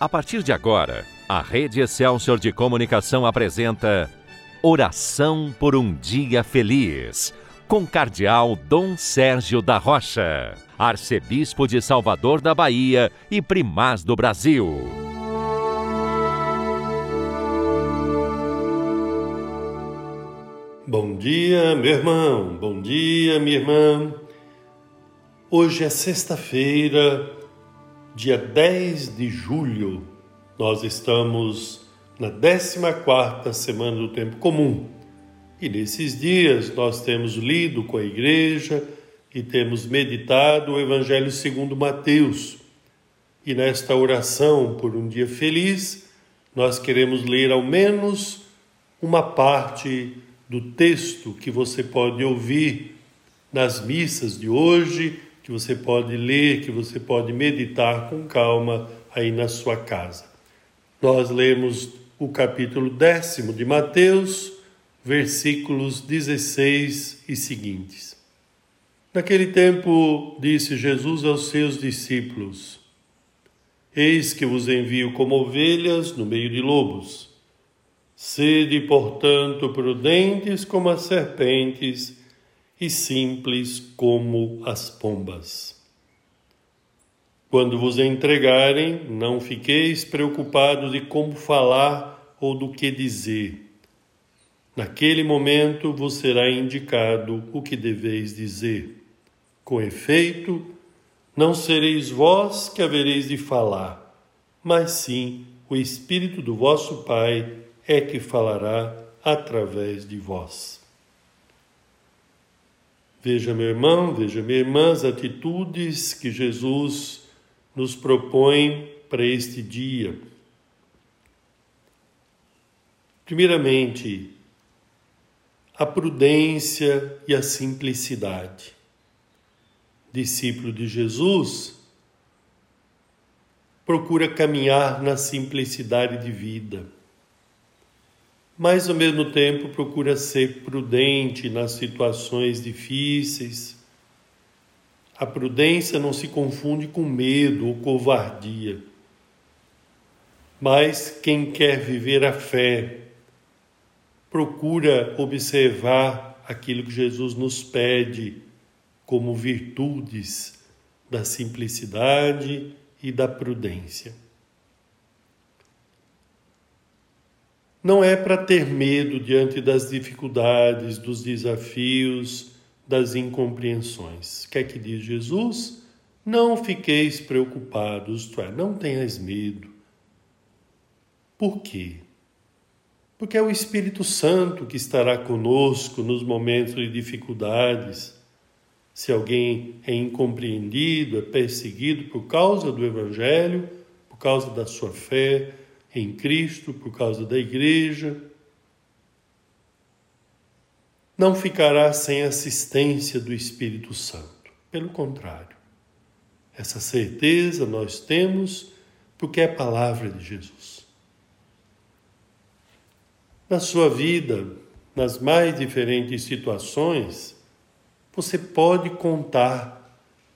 A partir de agora, a Rede Excelsior de Comunicação apresenta Oração por um Dia Feliz, com Cardeal Dom Sérgio da Rocha, Arcebispo de Salvador da Bahia e Primaz do Brasil. Bom dia, meu irmão, bom dia, minha irmã. Hoje é sexta-feira, dia 10 de julho, nós estamos na 14 semana do tempo comum. E nesses dias nós temos lido com a igreja e temos meditado o Evangelho segundo Mateus. E nesta oração por um dia feliz, nós queremos ler ao menos uma parte do texto que você pode ouvir nas missas de hoje que você pode ler, que você pode meditar com calma aí na sua casa. Nós lemos o capítulo décimo de Mateus, versículos 16 e seguintes. Naquele tempo, disse Jesus aos seus discípulos: Eis que vos envio como ovelhas no meio de lobos. Sede, portanto, prudentes como as serpentes e simples como as pombas. Quando vos entregarem, não fiqueis preocupados de como falar ou do que dizer. Naquele momento vos será indicado o que deveis dizer. Com efeito, não sereis vós que havereis de falar, mas sim o Espírito do vosso Pai é que falará através de vós. Veja, meu irmão, veja, minha irmã, as atitudes que Jesus nos propõe para este dia. Primeiramente, a prudência e a simplicidade. Discípulo de Jesus procura caminhar na simplicidade de vida mas ao mesmo tempo procura ser prudente nas situações difíceis. A prudência não se confunde com medo ou covardia. Mas quem quer viver a fé procura observar aquilo que Jesus nos pede como virtudes da simplicidade e da prudência. Não é para ter medo diante das dificuldades, dos desafios, das incompreensões. O que é que diz Jesus? Não fiqueis preocupados, isto é, não tenhas medo. Por quê? Porque é o Espírito Santo que estará conosco nos momentos de dificuldades. Se alguém é incompreendido, é perseguido por causa do Evangelho, por causa da sua fé, em Cristo, por causa da Igreja, não ficará sem assistência do Espírito Santo. Pelo contrário, essa certeza nós temos porque é a palavra de Jesus. Na sua vida, nas mais diferentes situações, você pode contar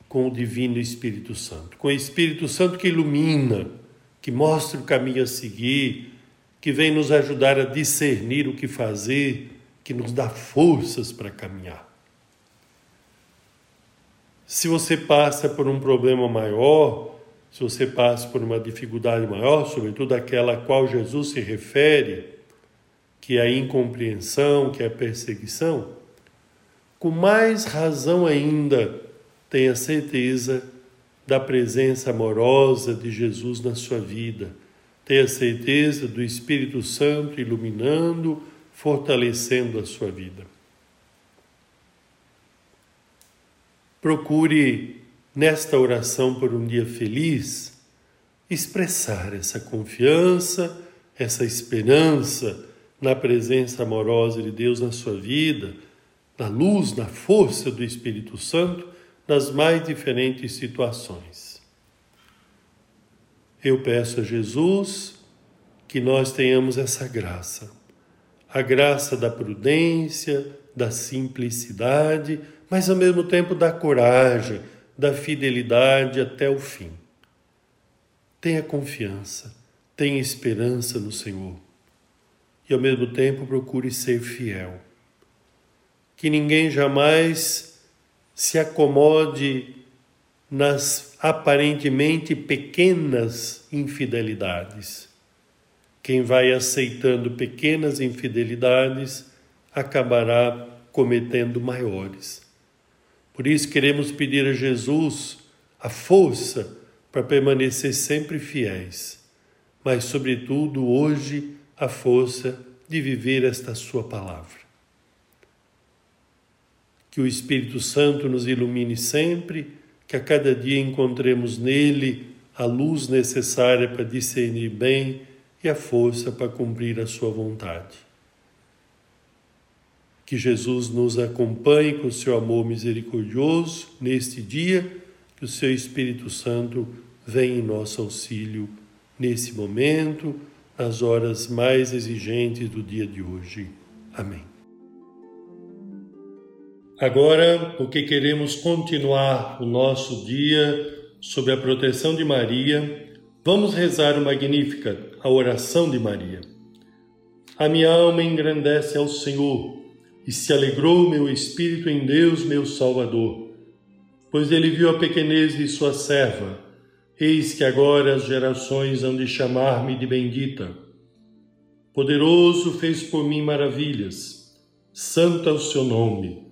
com o Divino Espírito Santo, com o Espírito Santo que ilumina que mostra o caminho a seguir, que vem nos ajudar a discernir o que fazer, que nos dá forças para caminhar. Se você passa por um problema maior, se você passa por uma dificuldade maior, sobretudo aquela a qual Jesus se refere, que é a incompreensão, que é a perseguição, com mais razão ainda, tenha certeza da presença amorosa de Jesus na sua vida. Tenha certeza do Espírito Santo iluminando, fortalecendo a sua vida. Procure, nesta oração por um dia feliz, expressar essa confiança, essa esperança na presença amorosa de Deus na sua vida, na luz, na força do Espírito Santo nas mais diferentes situações. Eu peço a Jesus que nós tenhamos essa graça, a graça da prudência, da simplicidade, mas ao mesmo tempo da coragem, da fidelidade até o fim. tenha confiança, tenha esperança no Senhor. E ao mesmo tempo procure ser fiel. Que ninguém jamais se acomode nas aparentemente pequenas infidelidades. Quem vai aceitando pequenas infidelidades acabará cometendo maiores. Por isso queremos pedir a Jesus a força para permanecer sempre fiéis, mas, sobretudo, hoje, a força de viver esta Sua palavra. Que o Espírito Santo nos ilumine sempre, que a cada dia encontremos nele a luz necessária para discernir bem e a força para cumprir a Sua vontade. Que Jesus nos acompanhe com seu amor misericordioso neste dia, que o seu Espírito Santo venha em nosso auxílio nesse momento, nas horas mais exigentes do dia de hoje. Amém. Agora, porque queremos continuar o nosso dia sob a proteção de Maria, vamos rezar o Magnífica, a oração de Maria. A minha alma engrandece ao Senhor e se alegrou meu espírito em Deus, meu Salvador, pois ele viu a pequenez de sua serva. Eis que agora as gerações hão de chamar-me de bendita. Poderoso fez por mim maravilhas, santo é o seu nome.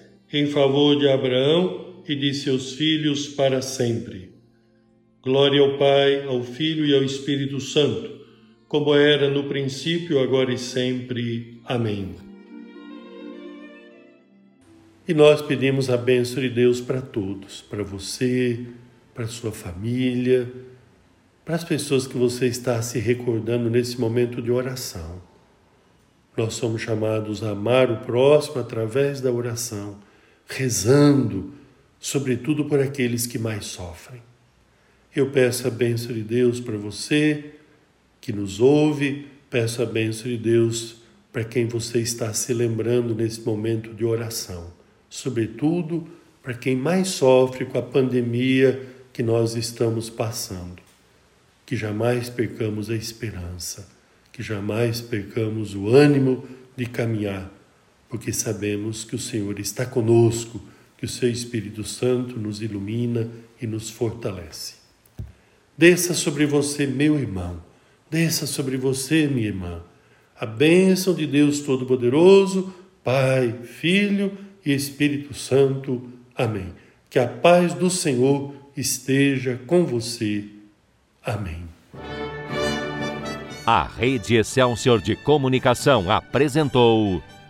em favor de Abraão e de seus filhos para sempre. Glória ao Pai, ao Filho e ao Espírito Santo como era no princípio, agora e sempre. Amém. E nós pedimos a bênção de Deus para todos, para você, para sua família, para as pessoas que você está se recordando nesse momento de oração. Nós somos chamados a amar o próximo através da oração, rezando, sobretudo por aqueles que mais sofrem. Eu peço a bênção de Deus para você que nos ouve, peço a bênção de Deus para quem você está se lembrando nesse momento de oração, sobretudo para quem mais sofre com a pandemia que nós estamos passando. Que jamais percamos a esperança, que jamais percamos o ânimo de caminhar, porque sabemos que o Senhor está conosco, que o seu Espírito Santo nos ilumina e nos fortalece. Desça sobre você, meu irmão Desça sobre você, minha irmã, a bênção de Deus Todo-Poderoso, Pai, Filho e Espírito Santo. Amém. Que a paz do Senhor esteja com você. Amém. A Rede Excelsior de Comunicação apresentou